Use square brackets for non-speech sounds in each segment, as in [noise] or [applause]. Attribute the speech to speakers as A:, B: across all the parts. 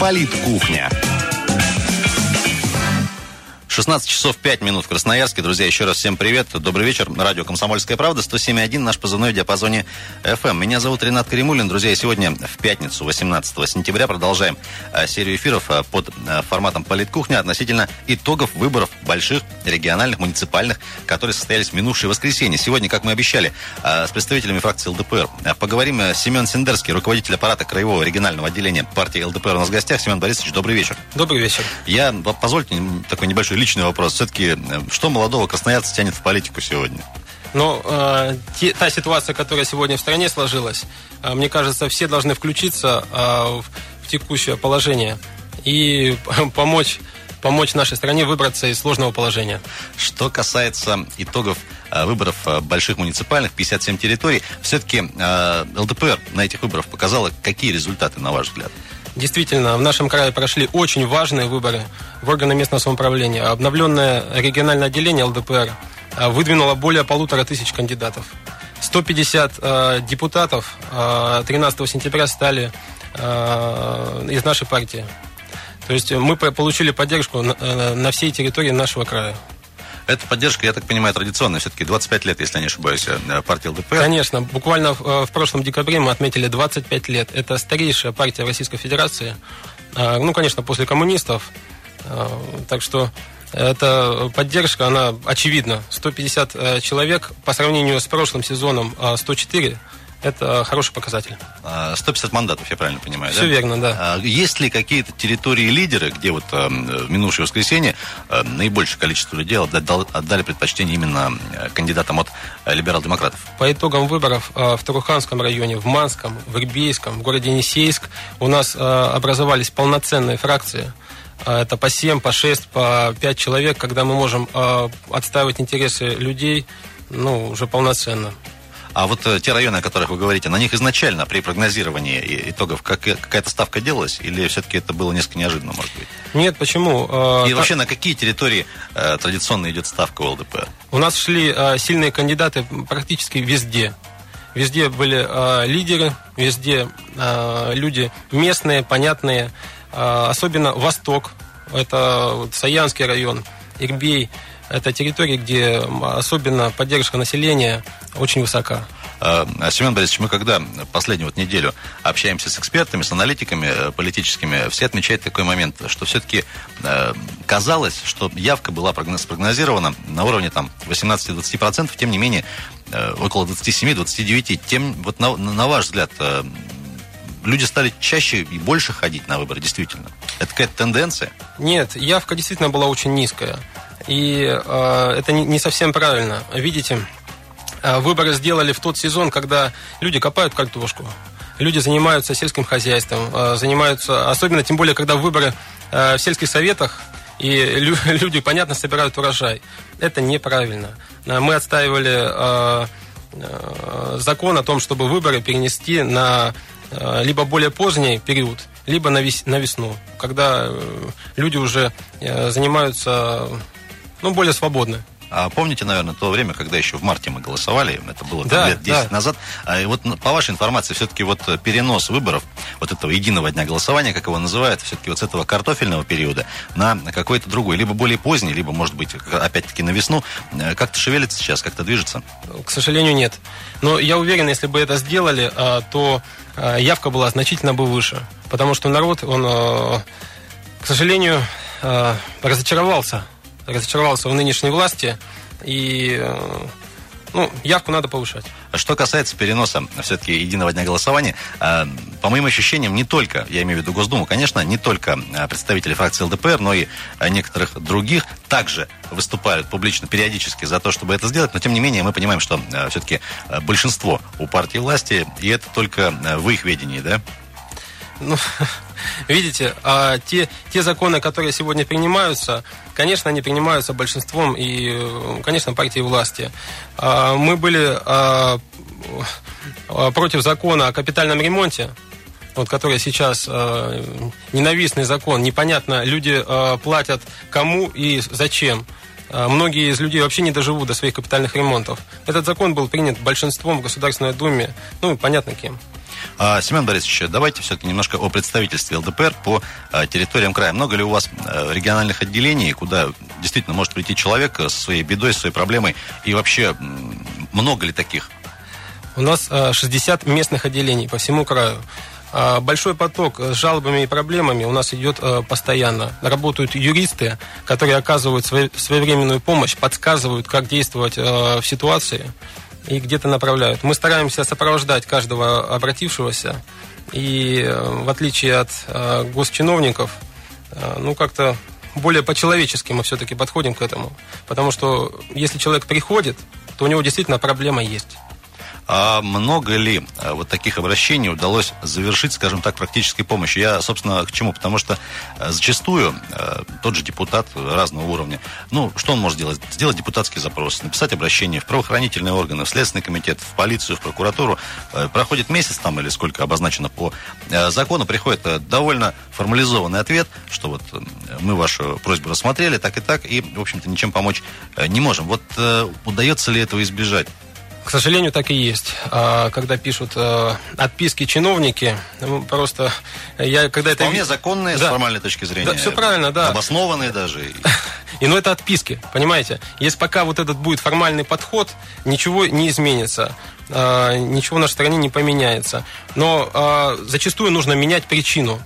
A: Политкухня. 16 часов 5 минут в Красноярске. Друзья, еще раз всем привет. Добрый вечер. Радио «Комсомольская правда». 107.1, наш позывной в диапазоне FM. Меня зовут Ренат Каримулин. Друзья, сегодня в пятницу, 18 сентября, продолжаем а, серию эфиров а, под а, форматом «Политкухня» относительно итогов выборов больших региональных, муниципальных, которые состоялись в минувшее воскресенье. Сегодня, как мы обещали, с представителями фракции ЛДПР поговорим. Семен Сендерский, руководитель аппарата Краевого регионального отделения партии ЛДПР у нас в гостях. Семен Борисович, добрый вечер.
B: Добрый вечер.
A: Я, позвольте, такой небольшой личный вопрос. Все-таки, э, что молодого красноярца тянет в политику сегодня?
B: Ну, э, те, та ситуация, которая сегодня в стране сложилась, э, мне кажется, все должны включиться э, в, в текущее положение и [laughs] помочь помочь нашей стране выбраться из сложного положения.
A: Что касается итогов э, выборов э, больших муниципальных, 57 территорий, все-таки э, ЛДПР на этих выборах показала какие результаты, на ваш взгляд?
B: Действительно, в нашем крае прошли очень важные выборы в органы местного самоуправления. Обновленное региональное отделение ЛДПР а, выдвинуло более полутора тысяч кандидатов. 150 э, депутатов э, 13 сентября стали э, из нашей партии. То есть мы получили поддержку на, э, на всей территории нашего края.
A: Эта поддержка, я так понимаю, традиционная. Все-таки 25 лет, если я не ошибаюсь, э, партии ЛДПР.
B: Конечно. Буквально в, э, в прошлом декабре мы отметили 25 лет. Это старейшая партия Российской Федерации. А, ну, конечно, после коммунистов. Так что эта поддержка, она очевидна. 150 человек по сравнению с прошлым сезоном 104 это хороший показатель.
A: 150 а, мандатов, я правильно понимаю,
B: Все да? верно, да.
A: А, есть ли какие-то территории-лидеры, где вот э, в минувшее воскресенье э, наибольшее количество людей отдали предпочтение именно э, кандидатам от либерал-демократов?
B: По итогам выборов в Таруханском районе, в Манском, в Ирбейском, в городе Енисейск у нас образовались полноценные фракции. Это по 7, по 6, по 5 человек, когда мы можем отстаивать интересы людей ну, уже полноценно.
A: А вот э, те районы, о которых вы говорите, на них изначально при прогнозировании итогов как, какая-то ставка делалась? Или все-таки это было несколько неожиданно, может быть?
B: Нет, почему?
A: А, И вообще на какие территории э, традиционно идет ставка у ЛДПР?
B: У нас шли э, сильные кандидаты практически везде. Везде были э, лидеры, везде э, люди местные, понятные. Э, особенно Восток, это вот, Саянский район, Ирбей – это территории, где особенно поддержка населения очень высока.
A: А, Семен Борисович, мы когда последнюю вот неделю общаемся с экспертами, с аналитиками э, политическими, все отмечают такой момент, что все-таки э, казалось, что явка была спрогнозирована на уровне там 18-20%, тем не менее э, около 27-29%. Тем, вот на, на ваш взгляд, люди стали чаще и больше ходить на выборы, действительно? Это какая-то тенденция?
B: Нет, явка действительно была очень низкая. И э, это не, не совсем правильно. Видите, э, выборы сделали в тот сезон, когда люди копают картошку, люди занимаются сельским хозяйством, э, занимаются, особенно тем более, когда выборы в сельских советах, и [laughs] люди, понятно, собирают урожай. Это неправильно. Мы отстаивали закон о том, чтобы выборы перенести на либо более поздний период, либо на весну, когда э, люди уже э, занимаются ну, более свободны.
A: А помните, наверное, то время, когда еще в марте мы голосовали, это было да, лет 10 да. назад. А, вот по вашей информации, все-таки вот перенос выборов, вот этого единого дня голосования, как его называют, все-таки вот с этого картофельного периода на какой-то другой, либо более поздний, либо, может быть, опять-таки на весну, э, как-то шевелится сейчас, как-то движется?
B: К сожалению, нет. Но я уверен, если бы это сделали, а, то явка была значительно бы выше. Потому что народ, он, к сожалению, разочаровался разочаровался в нынешней власти, и э, ну, явку надо повышать.
A: Что касается переноса все-таки единого дня голосования, э, по моим ощущениям, не только, я имею в виду Госдуму, конечно, не только э, представители фракции ЛДПР, но и некоторых других также выступают публично периодически за то, чтобы это сделать, но тем не менее мы понимаем, что все-таки большинство у партии власти, и это только в их ведении, да?
B: Ну, [laughs] видите, а те, те законы, которые сегодня принимаются, конечно, они принимаются большинством и, конечно, партии власти. А, мы были а, а, против закона о капитальном ремонте, вот, который сейчас э, ненавистный закон, непонятно, люди э, платят кому и зачем. Многие из людей вообще не доживут до своих капитальных ремонтов. Этот закон был принят большинством в Государственной Думе, ну, понятно кем.
A: А, Семен Борисович, давайте все-таки немножко о представительстве ЛДПР по а, территориям края. Много ли у вас а, региональных отделений, куда действительно может прийти человек со своей бедой, со своей проблемой? И вообще, много ли таких?
B: У нас 60 местных отделений по всему краю. Большой поток с жалобами и проблемами у нас идет постоянно. Работают юристы, которые оказывают своевременную помощь, подсказывают, как действовать в ситуации и где-то направляют. Мы стараемся сопровождать каждого обратившегося, и э, в отличие от э, госчиновников, э, ну как-то более по-человечески мы все-таки подходим к этому. Потому что если человек приходит, то у него действительно проблема есть.
A: А много ли э, вот таких обращений удалось завершить, скажем так, практической помощью? Я, собственно, к чему? Потому что э, зачастую э, тот же депутат разного уровня, ну, что он может сделать? Сделать депутатский запрос, написать обращение в правоохранительные органы, в Следственный комитет, в полицию, в прокуратуру. Проходит месяц там или сколько обозначено по закону, приходит довольно формализованный ответ, что вот мы вашу просьбу рассмотрели, так и так, и, в общем-то, ничем помочь не можем. Вот удается ли этого избежать?
B: К сожалению, так и есть. А, когда пишут э, отписки чиновники, ну, просто я когда
A: это... Вполне законные да. с формальной точки зрения.
B: Да, все правильно, да.
A: Обоснованные даже. [laughs]
B: И ну это отписки, понимаете? Если пока вот этот будет формальный подход, ничего не изменится а, ничего в нашей стране не поменяется. Но а, зачастую нужно менять причину.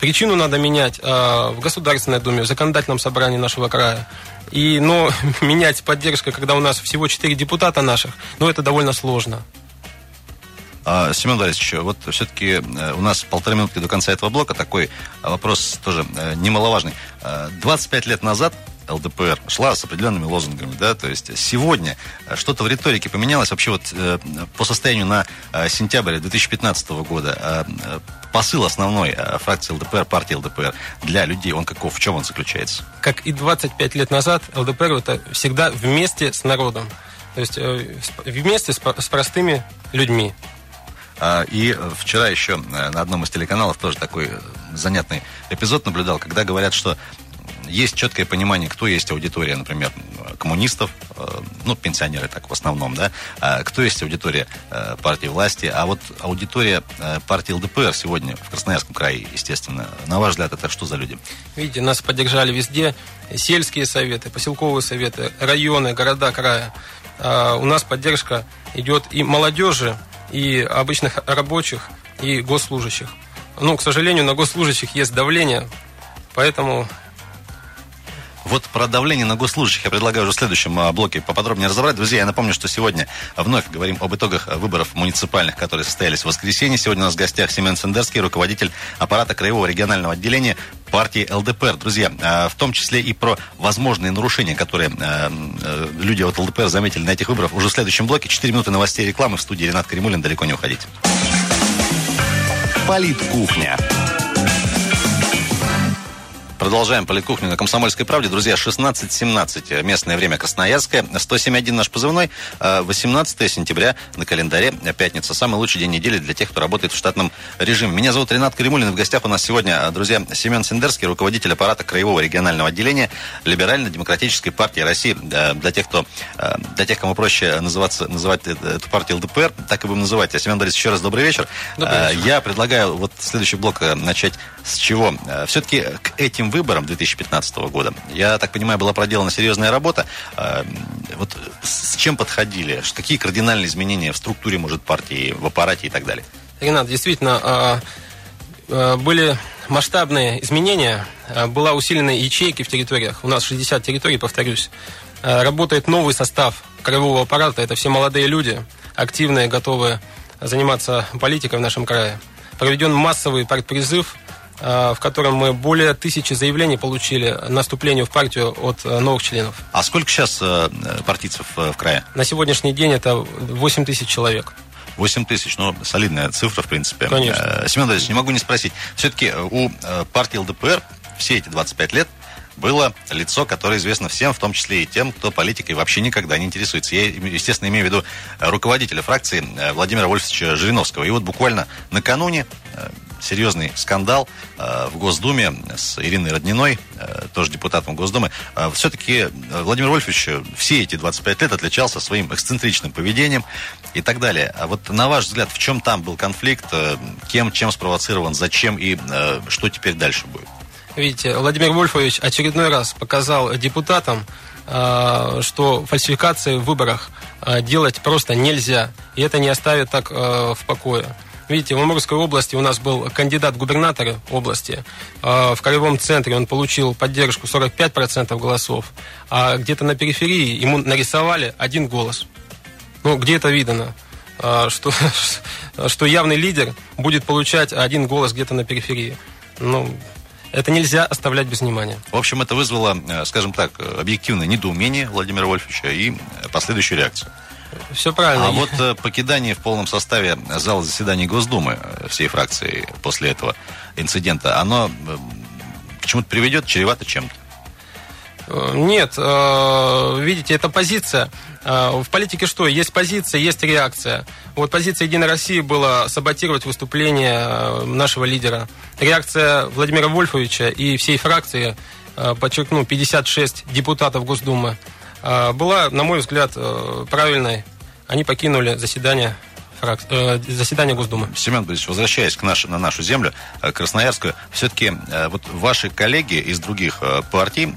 B: Причину надо менять в Государственной Думе, в законодательном собрании нашего края. И, но [laughs] менять поддержку, когда у нас всего 4 депутата наших, ну, это довольно сложно.
A: А, Семен Борисович, вот все-таки э, у нас полторы минутки до конца этого блока. Такой вопрос тоже э, немаловажный. 25 э, лет назад ЛДПР шла с определенными лозунгами, да, то есть сегодня что-то в риторике поменялось вообще вот по состоянию на сентябрь 2015 года. Посыл основной фракции ЛДПР, партии ЛДПР для людей, он каков, в чем он заключается?
B: Как и 25 лет назад, ЛДПР это всегда вместе с народом. То есть вместе с простыми людьми.
A: А, и вчера еще э, на одном из телеканалов тоже такой э, занятный эпизод наблюдал, когда говорят, что есть четкое понимание, кто есть аудитория, например, коммунистов, э, ну, пенсионеры так в основном, да, а кто есть аудитория партии власти, а вот аудитория партии ЛДПР сегодня в Красноярском крае, естественно, на ваш взгляд, это что за люди?
B: Видите, нас поддержали везде сельские советы, поселковые советы, районы, города края. А у нас поддержка идет и молодежи, и обычных рабочих, и госслужащих. Ну, к сожалению, на госслужащих есть давление, поэтому
A: вот про давление на госслужащих я предлагаю уже в следующем а, блоке поподробнее разобрать. Друзья, я напомню, что сегодня вновь говорим об итогах выборов муниципальных, которые состоялись в воскресенье. Сегодня у нас в гостях Семен Сендерский, руководитель аппарата Краевого регионального отделения партии ЛДПР. Друзья, а, в том числе и про возможные нарушения, которые а, люди от ЛДПР заметили на этих выборах уже в следующем блоке. Четыре минуты новостей рекламы в студии Ренат Каримулин. Далеко не уходить. Политкухня. Продолжаем политкухню на Комсомольской правде. Друзья, 16.17 местное время Красноярское. 107.1 наш позывной. 18 а, сентября на календаре пятница. Самый лучший день недели для тех, кто работает в штатном режиме. Меня зовут Ренат Каримулин. В гостях у нас сегодня, друзья, Семен Сендерский, руководитель аппарата Краевого регионального отделения Либерально-демократической партии России. Для тех, кто, для тех, кому проще называться, называть эту партию ЛДПР, так и будем называть. Семен Борисович, еще раз добрый вечер. Добрый вечер. Я предлагаю вот следующий блок э, начать с чего? Все-таки к этим выборам 2015 года, я так понимаю, была проделана серьезная работа. А, вот с чем подходили? Какие кардинальные изменения в структуре, может, партии, в аппарате и так далее?
B: Ренат, действительно, а, а, были масштабные изменения. Была усилена ячейки в территориях. У нас 60 территорий, повторюсь. Работает новый состав краевого аппарата. Это все молодые люди, активные, готовые заниматься политикой в нашем крае. Проведен массовый партпризыв в котором мы более тысячи заявлений получили на вступлению в партию от э, новых членов.
A: А сколько сейчас э, партийцев в крае?
B: На сегодняшний день это 8 тысяч человек.
A: 8 тысяч, ну, солидная цифра, в принципе.
B: Конечно.
A: Семен Давидович, не могу не спросить. Все-таки у партии ЛДПР все эти 25 лет было лицо, которое известно всем, в том числе и тем, кто политикой вообще никогда не интересуется. Я, естественно, имею в виду руководителя фракции Владимира Вольфовича Жириновского. И вот буквально накануне серьезный скандал э, в Госдуме с Ириной Родниной, э, тоже депутатом Госдумы. Э, Все-таки Владимир Вольфович все эти 25 лет отличался своим эксцентричным поведением. и так далее. А вот на ваш взгляд, в чем там был конфликт, кем, чем спровоцирован, зачем и что теперь дальше будет?
B: Видите, Владимир Вольфович очередной раз показал депутатам, что фальсификации в выборах делать просто нельзя. И это не оставит так в покое. Видите, в Амурской области у нас был кандидат губернатора области. В Краевом центре он получил поддержку 45% голосов, а где-то на периферии ему нарисовали один голос. Ну, где это видно? Что, [laughs] что явный лидер будет получать один голос где-то на периферии. Ну, это нельзя оставлять без внимания.
A: В общем, это вызвало, э, скажем так, объективное недоумение Владимира Вольфовича и последующую реакцию.
B: Все правильно.
A: А вот э, покидание в полном составе зала заседаний Госдумы э, всей фракции после этого инцидента, оно к чему-то приведет, чревато чем-то?
B: Нет, видите, это позиция. В политике что? Есть позиция, есть реакция. Вот позиция Единой России была саботировать выступление нашего лидера. Реакция Владимира Вольфовича и всей фракции, подчеркну, 56 депутатов Госдумы, была, на мой взгляд, правильной. Они покинули заседание заседание Госдумы.
A: Семен Борисович, возвращаясь к наш, на нашу землю, Красноярскую, все-таки вот ваши коллеги из других партий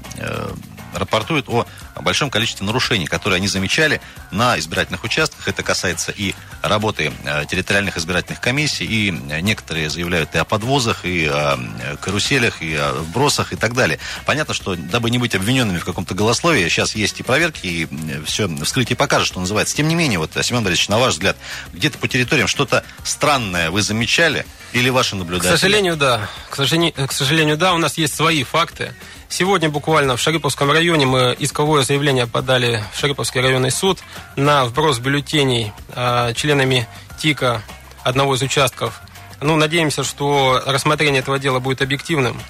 A: рапортуют о большом количестве нарушений, которые они замечали на избирательных участках. Это касается и работы э, территориальных избирательных комиссий, и некоторые заявляют и о подвозах, и о э, каруселях, и о вбросах и так далее. Понятно, что дабы не быть обвиненными в каком-то голословии, сейчас есть и проверки, и все вскрытие покажет, что называется. Тем не менее, вот, Семен Борисович, на ваш взгляд, где-то по территориям что-то странное вы замечали или ваши наблюдатели?
B: К сожалению, да. К сожалению, к сожалению, да, у нас есть свои факты. Сегодня буквально в Шариповском районе мы исковое заявление подали в Шариповский районный суд на вброс бюллетеней э, членами ТИКа одного из участков. Ну, надеемся, что рассмотрение этого дела будет объективным.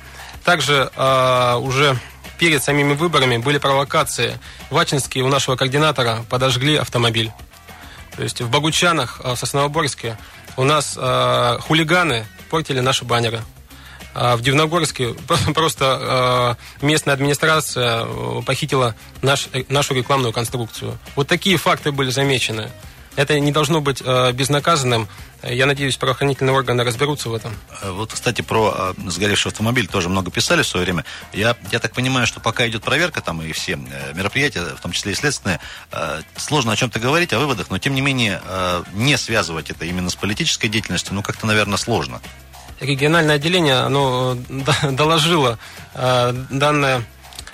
B: Также э, уже перед самими выборами были провокации. В Ачинске у нашего координатора подожгли автомобиль. То есть в Богучанах, в Сосновоборске у нас э, хулиганы портили наши баннеры. А в Дивногорске [laughs] просто а, местная администрация э, похитила наш, э, нашу рекламную конструкцию. Вот такие факты были замечены. Это не должно быть э, безнаказанным. Я надеюсь, правоохранительные органы разберутся в этом.
A: Вот, кстати, про сгоревший автомобиль тоже много писали в свое время. Я, я так понимаю, что пока идет проверка там и все мероприятия, в том числе и следственные, сложно о чем-то говорить, о выводах, но тем не менее не связывать это именно с политической деятельностью, ну как-то, наверное, сложно
B: региональное отделение оно [laughs] доложило э, данное,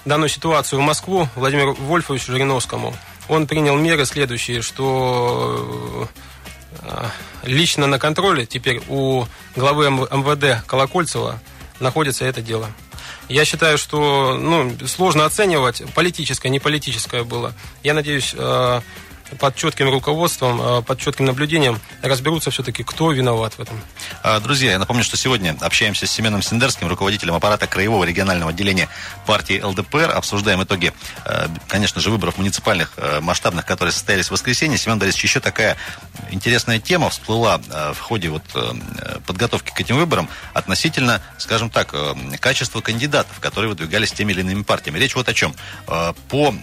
B: данную ситуацию в Москву Владимиру Вольфовичу Жириновскому. Он принял меры следующие, что э, лично на контроле теперь у главы МВД Колокольцева находится это дело. Я считаю, что ну, сложно оценивать, политическое, не политическое было. Я надеюсь, э, под четким руководством, э, под четким наблюдением разберутся все-таки, кто виноват в этом.
A: А, друзья, я напомню, что сегодня общаемся с Семеном Сендерским, руководителем аппарата Краевого регионального отделения партии ЛДПР. Обсуждаем итоги, э, конечно же, выборов муниципальных э, масштабных, которые состоялись в воскресенье. Семен Борисович, еще такая интересная тема всплыла в ходе вот подготовки к этим выборам относительно, скажем так, качества кандидатов, которые выдвигались теми или иными партиями. Речь вот о чем. По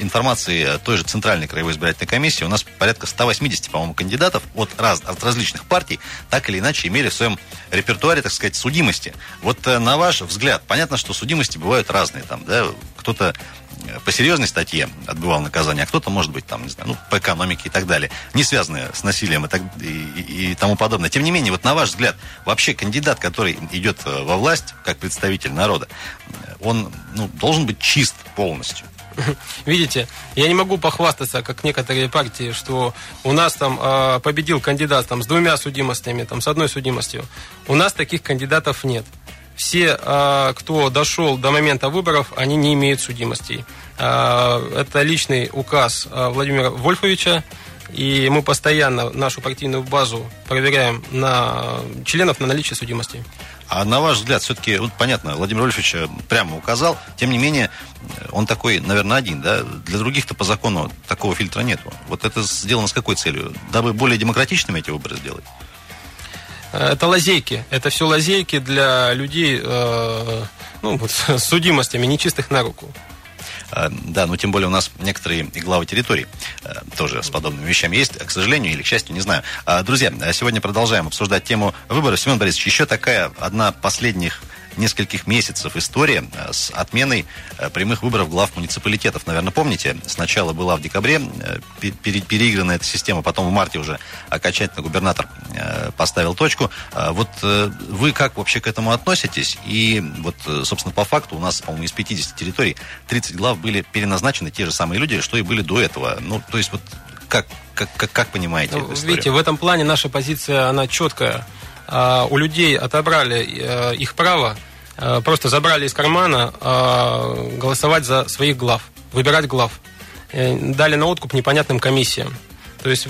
A: информации той же Центральной краевой избирательной избирательной комиссии у нас порядка 180, по-моему, кандидатов от, раз, от различных партий так или иначе имели в своем репертуаре, так сказать, судимости. Вот э, на ваш взгляд, понятно, что судимости бывают разные. Там, да, кто-то по серьезной статье отбывал наказание, а кто-то, может быть, там, не знаю, ну, по экономике и так далее, не связанные с насилием и, так, и, и, тому подобное. Тем не менее, вот на ваш взгляд, вообще кандидат, который идет э, во власть, как представитель народа, он ну, должен быть чист полностью. [laughs]
B: Видите, я не могу похвастаться, как некоторые партии, что у нас там э, победил кандидат там, с двумя судимостями, там, с одной судимостью. У нас таких кандидатов нет. Все, э, кто дошел до момента выборов, они не имеют судимостей. Э, это личный указ э, Владимира Вольфовича, и мы постоянно нашу партийную базу проверяем на членов на наличие судимости.
A: А на ваш взгляд, все-таки, вот понятно, Владимир Вольфович э, прямо указал, тем не менее, э, он такой, наверное, один, да? Для других-то по закону такого фильтра нету. Вот это сделано с какой целью? Дабы более демократичными эти выборы сделать?
B: Э, это лазейки. Это все лазейки для людей э, ну, вот, с судимостями, нечистых на руку.
A: Да, ну тем более у нас некоторые главы территорий тоже с подобными вещами есть, к сожалению или к счастью, не знаю. Друзья, сегодня продолжаем обсуждать тему выборов. Семен Борисович, еще такая одна последних нескольких месяцев история э, с отменой э, прямых выборов глав муниципалитетов. Наверное, помните, сначала была в декабре э, переиграна эта система, потом в марте уже окончательно губернатор поставил точку. Вот вы как вообще к этому относитесь? И вот, собственно, по факту у нас, по-моему, из 50 территорий 30 глав были переназначены те же самые люди, что и были до этого. Ну, то есть вот как, как, как, как понимаете ну?
B: Видите, в этом плане наша позиция, она четкая. А, у людей отобрали э, их право, э, просто забрали из кармана а, голосовать за своих глав, выбирать глав. Э, дали на откуп непонятным комиссиям. То есть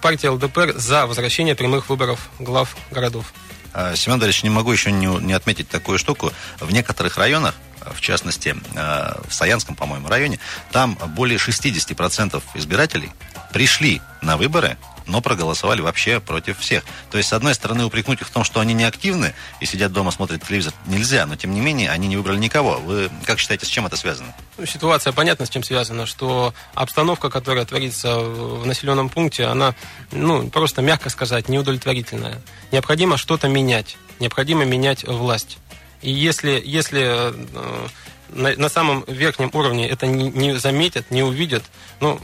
B: партия ЛДПР за возвращение прямых выборов глав городов.
A: А, Семен Дарьевич, не могу еще не, не отметить такую штуку. В некоторых районах, в частности, в Саянском, по-моему, районе, там более 60% избирателей пришли на выборы но проголосовали вообще против всех. То есть, с одной стороны, упрекнуть их в том, что они не активны и сидят дома, смотрят телевизор, нельзя, но тем не менее они не выбрали никого. Вы как считаете, с чем это связано?
B: Ну, ситуация понятна, с чем связана, что обстановка, которая творится в населенном пункте, она, ну, просто, мягко сказать, неудовлетворительная. Необходимо что-то менять, необходимо менять власть. И если, если э, на, на самом верхнем уровне это не, не заметят, не увидят, ну,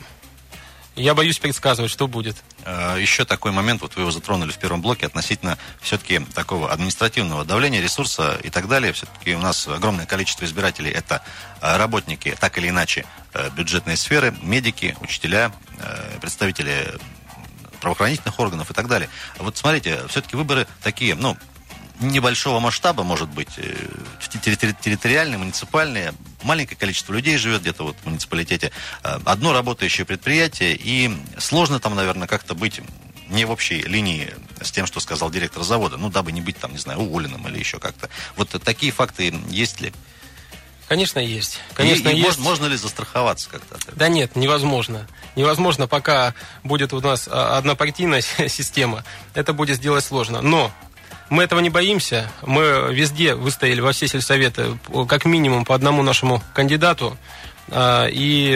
B: я боюсь предсказывать, что будет.
A: Э, еще такой момент, вот вы его затронули в первом блоке, относительно все-таки такого административного давления, ресурса и так далее. Все-таки у нас огромное количество избирателей – это э, работники, так или иначе, э, бюджетной сферы, медики, учителя, представители правоохранительных органов и так далее. Вот смотрите, все-таки выборы такие, ну, небольшого масштаба, может быть, э, территориальные, муниципальные. Маленькое количество людей живет где-то вот в муниципалитете. Э, одно работающее предприятие, и сложно там, наверное, как-то быть не в общей линии с тем, что сказал директор завода, ну, дабы не быть там, не знаю, уволенным или еще как-то. Вот такие факты есть ли?
B: Конечно, есть. Конечно, и,
A: и есть. Можно, можно ли застраховаться как-то?
B: Да нет, невозможно. Невозможно, пока будет у нас а, однопартийная [laughs] система, это будет сделать сложно. Но мы этого не боимся. Мы везде выстояли во все сельсоветы, как минимум по одному нашему кандидату. А, и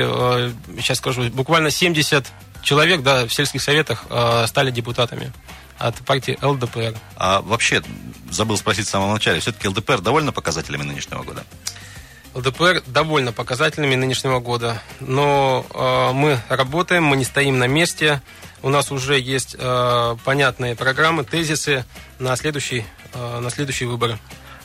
B: сейчас а, скажу, буквально 70 человек да, в сельских советах а, стали депутатами от партии ЛДПР.
A: А вообще, забыл спросить в самом начале, все-таки ЛДПР довольно показателями нынешнего года?
B: ЛДПР довольно показательными нынешнего года, но э, мы работаем, мы не стоим на месте, у нас уже есть э, понятные программы, тезисы на следующий, э, на следующие выборы.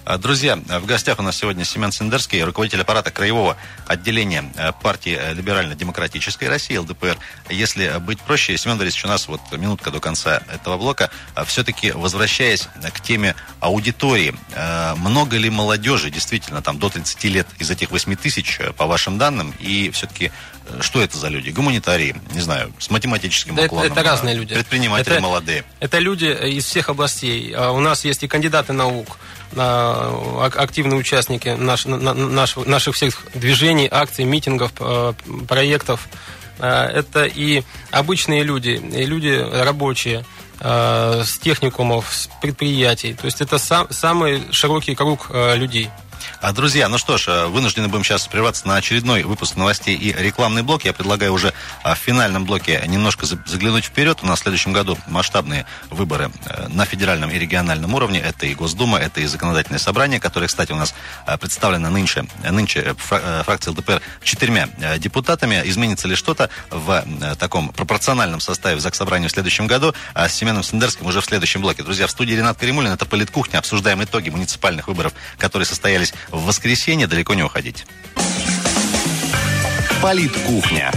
A: А, друзья, в гостях у нас сегодня Семен Сендерский, руководитель аппарата краевого отделения э, партии э, Либерально-демократической России, ЛДПР. Если быть проще, Семен Борисович, у нас вот минутка до конца этого блока. А, Все-таки возвращаясь к теме аудитории, э, много ли молодежи, действительно, там до 30 лет из этих 8 тысяч, по вашим данным, и все-таки что это за люди? Гуманитарии, не знаю, с математическим
B: да уклоном. Это, это разные люди.
A: Предприниматели это, молодые.
B: Это люди из всех областей. А у нас есть и кандидаты наук, активные участники наш, наш, наших всех движений, акций, митингов, э, проектов. Э, это и обычные люди, и люди рабочие, с техникумов, с предприятий. То есть это сам, самый широкий круг людей.
A: А, друзья, ну что ж, э, вынуждены будем сейчас прерваться на очередной выпуск новостей и рекламный блок. Я предлагаю уже а, в финальном блоке немножко заглянуть вперед. У нас в следующем году масштабные выборы э, на федеральном и региональном уровне. Это и Госдума, это и законодательное собрание, которое, кстати, у нас э, представлено нынче, нынче фракция ЛДПР четырьмя депутатами. Изменится ли что-то в таком пропорциональном составе в Заксобрании в следующем году? А с Семеном Сендерским уже в следующем блоке. Друзья, в студии Ренат Каримулин, это Политкухня. Обсуждаем итоги муниципальных выборов, которые состоялись в воскресенье. Далеко не уходить. Политкухня.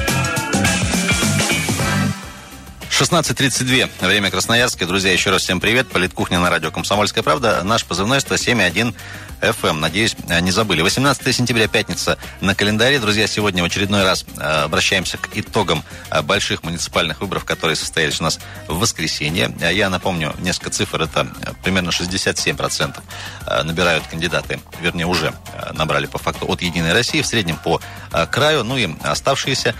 A: 16.32. Время Красноярска. Друзья, еще раз всем привет. Политкухня на радио «Комсомольская правда». Наш позывной 107.1 FM. Надеюсь, э, не забыли. 18 сентября, пятница на календаре. Друзья, сегодня в очередной раз э, обращаемся к итогам э, больших муниципальных выборов, которые состоялись у нас в воскресенье. Я напомню, несколько цифр. Это примерно 67% набирают кандидаты, вернее, уже набрали по факту от «Единой России», в среднем по краю. Ну и оставшиеся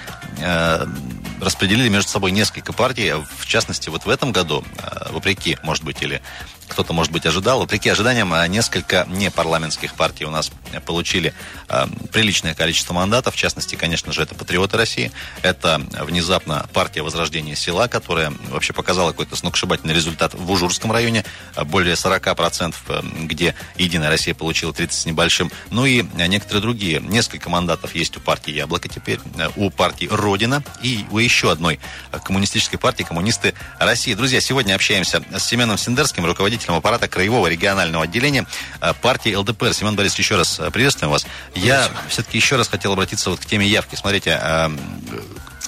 A: распределили между собой несколько партий. В частности, вот в этом году, вопреки, может быть, или кто-то, может быть, ожидал. Вопреки ожиданиям, а, несколько непарламентских партий у нас получили э, приличное количество мандатов. В частности, конечно же, это «Патриоты России». Это внезапно партия Возрождения села, которая вообще показала какой-то сногсшибательный результат в Ужурском районе. Более 40%, э, где «Единая Россия» получила 30 с небольшим. Ну и некоторые другие. Несколько мандатов есть у партии «Яблоко» теперь, у партии «Родина» и у еще одной коммунистической партии «Коммунисты России». Друзья, сегодня общаемся с Семеном Сендерским, руководителем руководителем аппарата Краевого регионального отделения э, партии ЛДПР. Семен Борисович, еще раз э, приветствуем вас. Я все-таки еще раз хотел обратиться вот к теме явки. Смотрите, э,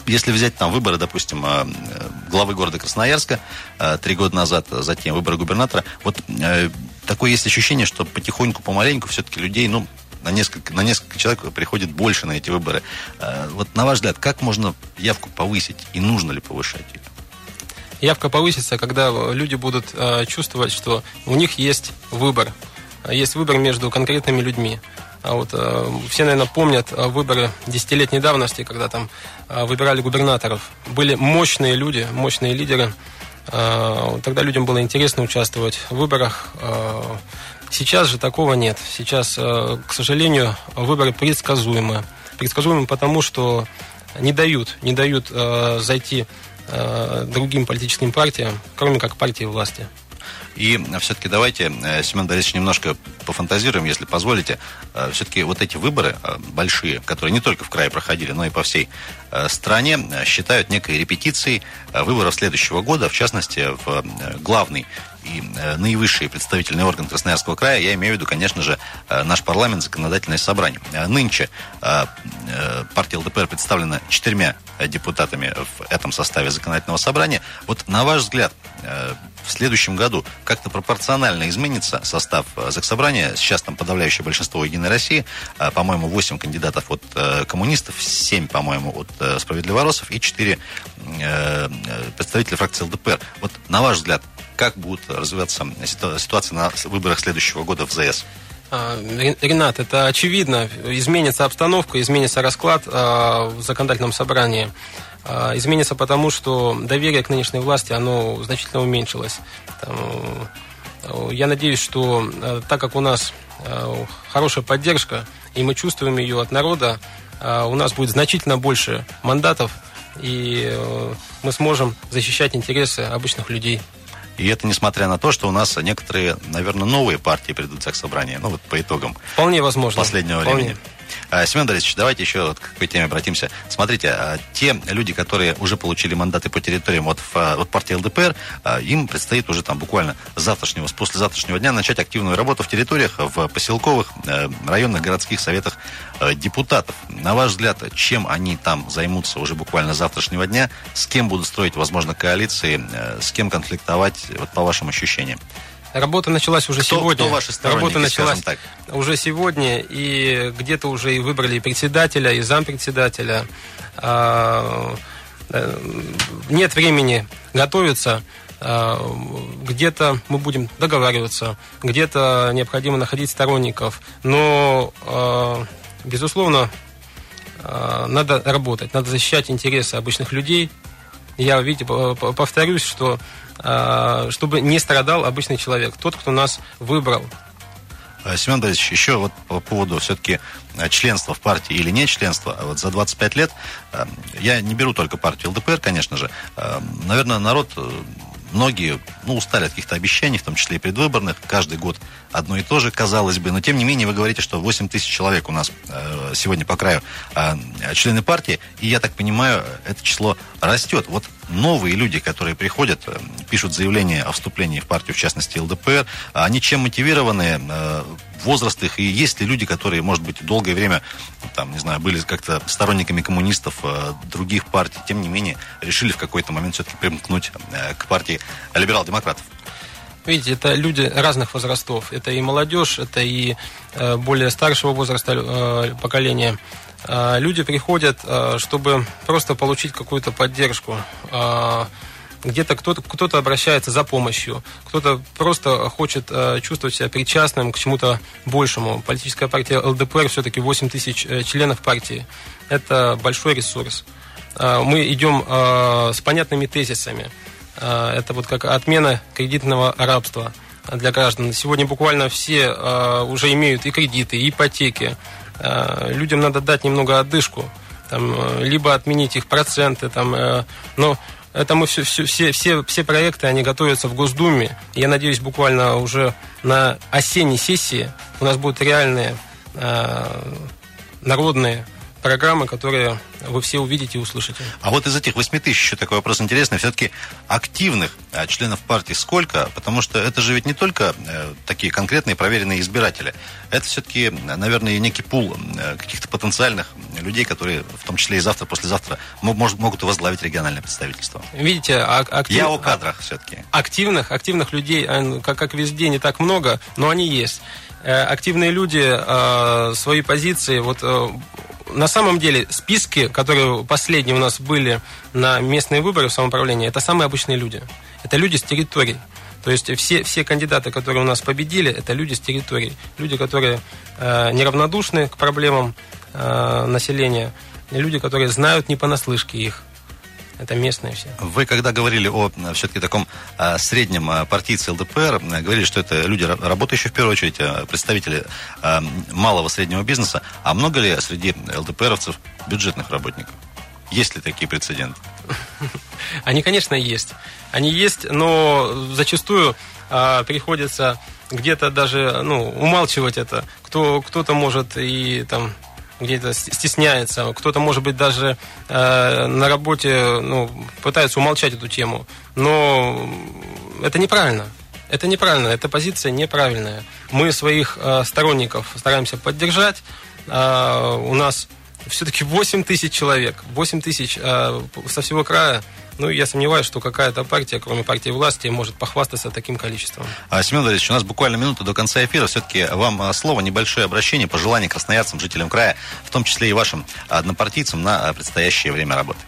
A: если взять там выборы, допустим, главы города Красноярска три года назад, затем выборы губернатора, вот такое есть ощущение, что потихоньку, помаленьку все-таки людей, ну, на несколько, на несколько человек приходит больше на эти выборы. Вот на ваш взгляд, как можно явку повысить и нужно ли повышать ее?
B: Явка повысится, когда люди будут э, чувствовать, что у них есть выбор. Есть выбор между конкретными людьми. А вот э, все, наверное, помнят э, выборы десятилетней давности, когда там выбирали губернаторов. Были мощные люди, мощные лидеры. Тогда людям было интересно участвовать в выборах. Сейчас же такого нет. Сейчас, к сожалению, выборы предсказуемы. Предсказуемы потому, что не дают, не дают зайти Э, другим политическим партиям, кроме как партии власти.
A: И все-таки давайте, э, Семен Борисович, немножко пофантазируем, если позволите. Э, все-таки вот эти выборы большие, которые не только в крае проходили, но и по всей стране, считают некой репетицией выборов следующего года, в частности, в главный и наивысший представительный орган Красноярского края, я имею в виду, конечно же, наш парламент, законодательное собрание. Нынче партия ЛДПР представлена четырьмя депутатами в этом составе законодательного собрания. Вот на ваш взгляд, э, в следующем году как-то пропорционально изменится состав э, Заксобрания. Сейчас там подавляющее большинство Единой России. Э, по-моему, 8 кандидатов от коммунистов, 7, по-моему, от справедливоросов и 4 представителя фракции ЛДПР. Вот на ваш взгляд, как будет развиваться ситуация на выборах следующего года в ЗС?
B: А, Ренат, это очевидно. Изменится обстановка, изменится расклад а, в законодательном собрании. А, изменится потому, что доверие к нынешней власти, оно значительно уменьшилось. Я надеюсь, что так как у нас хорошая поддержка, и мы чувствуем ее от народа, у нас будет значительно больше мандатов, и мы сможем защищать интересы обычных людей.
A: И это несмотря на то, что у нас некоторые, наверное, новые партии придут в собрание. Ну, вот по итогам
B: Вполне возможно.
A: последнего Вполне. времени. А, Семен Борисович, давайте еще к какой теме обратимся. Смотрите, а, те люди, которые уже получили мандаты по территориям вот, от партии ЛДПР, а, им предстоит уже там буквально с завтрашнего, с послезавтрашнего дня начать активную работу в территориях, в поселковых, э, районных, городских советах э, депутатов. На ваш взгляд, чем они там займутся уже буквально с завтрашнего дня? С кем будут строить, возможно, коалиции? Э, с кем конфликтовать, вот по вашим ощущениям?
B: Работа началась уже
A: кто,
B: сегодня.
A: Кто ваши
B: Работа началась так? уже сегодня, и где-то уже и выбрали и председателя, и зампредседателя. А, э, нет времени готовиться. А, где-то мы будем договариваться, где-то необходимо находить сторонников. Но, а, безусловно, надо работать, надо защищать интересы обычных людей. Я, видите, повторюсь, что чтобы не страдал обычный человек, тот, кто нас выбрал.
A: А, Семен Борисович, еще вот по поводу все-таки а, членства в партии или не членства. Вот за 25 лет я не беру только партию ЛДПР, конечно же. Наверное, народ э, многие ну, устали от каких-то обещаний, в том числе и предвыборных. Каждый год одно и то же, казалось бы. Но, тем не менее, вы говорите, что 8 тысяч человек у нас э, сегодня по краю э, члены партии. И, я так понимаю, это число растет. Вот новые люди, которые приходят, э, пишут заявление о вступлении в партию, в частности ЛДПР, они чем мотивированы? Э, возраст их, и есть ли люди, которые, может быть, долгое время, там, не знаю, были как-то сторонниками коммунистов, э, других партий, тем не менее, решили в какой-то момент все-таки примкнуть к партии либерал-демократов?
B: Видите, это люди разных возрастов. Это и молодежь, это и более старшего возраста поколения. А, люди приходят, а, чтобы просто получить какую-то поддержку. А, где-то кто-то кто обращается за помощью, кто-то просто хочет чувствовать себя причастным к чему-то большему. Политическая партия ЛДПР все-таки 8 тысяч э, членов партии. Это большой ресурс. Мы идем с понятными тезисами. Это вот как отмена кредитного рабства – для граждан. Сегодня буквально все уже имеют и кредиты, и ипотеки. Э, людям надо дать немного отдышку, там, э, либо отменить их проценты, там, э, но это мы все, все, все, все, все проекты, они готовятся в Госдуме. Я надеюсь, буквально уже на осенней сессии у нас будут реальные народные программы, которые вы все увидите и услышите.
A: А вот из этих 8 тысяч, еще такой вопрос интересный, все-таки активных а, членов партии сколько? Потому что это же ведь не только э, такие конкретные проверенные избиратели. Это все-таки, наверное, некий пул э, каких-то потенциальных людей, которые в том числе и завтра, послезавтра может, могут возглавить региональное представительство.
B: Видите, а, актив...
A: Я о кадрах все-таки.
B: Активных, активных людей, как, как везде, не так много, но они есть э, активные люди свои позиции. Вот на самом деле списки, которые последние у нас были на местные выборы в самоуправлении, это самые обычные люди. Это люди с территорий. То есть все, все кандидаты, которые у нас победили, это люди с территорий. Люди, которые э, неравнодушны к проблемам э, населения. Люди, которые знают не понаслышке их. Это местные все.
A: Вы когда говорили о все-таки таком а, среднем а, партийце ЛДПР, говорили, что это люди, работающие в первую очередь, представители малого среднего бизнеса. А много ли среди ЛДПРовцев бюджетных работников? Есть ли такие прецеденты? [laughs]
B: Они, конечно, есть. Они есть, но зачастую приходится где-то даже ну, умалчивать это. Кто, кто-то может и там где-то стесняется, кто-то, может быть, даже э, на работе ну, пытается умолчать эту тему. Но это неправильно. Это неправильно, эта позиция неправильная. Мы своих э, сторонников стараемся поддержать. Э, у нас все-таки 8 тысяч человек, 8 тысяч э, со всего края ну, я сомневаюсь, что какая-то партия, кроме партии власти, может похвастаться таким количеством.
A: А, Семен Валерьевич, у нас буквально минута до конца эфира. Все-таки вам а, слово, небольшое обращение, пожелание красноярцам, жителям края, в том числе и вашим однопартийцам на предстоящее время работы.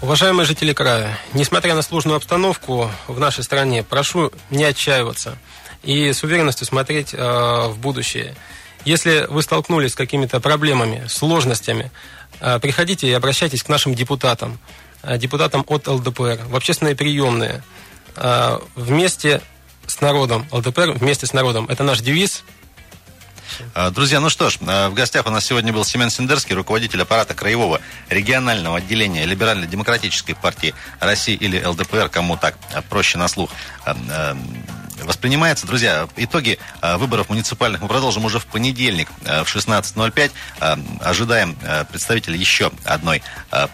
B: Уважаемые жители края, несмотря на сложную обстановку в нашей стране, прошу не отчаиваться и с уверенностью смотреть э, в будущее. Если вы столкнулись с какими-то проблемами, сложностями, э, приходите и обращайтесь к нашим депутатам. Э, депутатам от ЛДПР в общественные приемные э, вместе с народом. ЛДПР вместе с народом. Это наш девиз.
A: Друзья, ну что ж, в гостях у нас сегодня был Семен Сендерский, руководитель аппарата Краевого регионального отделения Либерально-демократической партии России или ЛДПР, кому так проще на слух воспринимается. Друзья, итоги а, выборов муниципальных мы продолжим уже в понедельник а, в 16.05. А, ожидаем представителей еще одной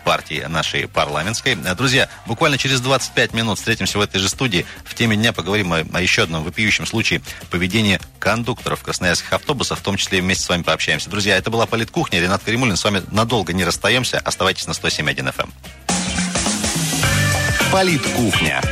A: партии нашей парламентской. Друзья, буквально через 25 минут встретимся в этой же студии. В теме дня поговорим о еще одном вопиющем случае поведения кондукторов красноярских автобусов, в том числе вместе с вами пообщаемся. Друзья, это была Политкухня. Ренат Каримулин. С вами надолго не расстаемся. Оставайтесь на 107.1 FM. Эм. Политкухня.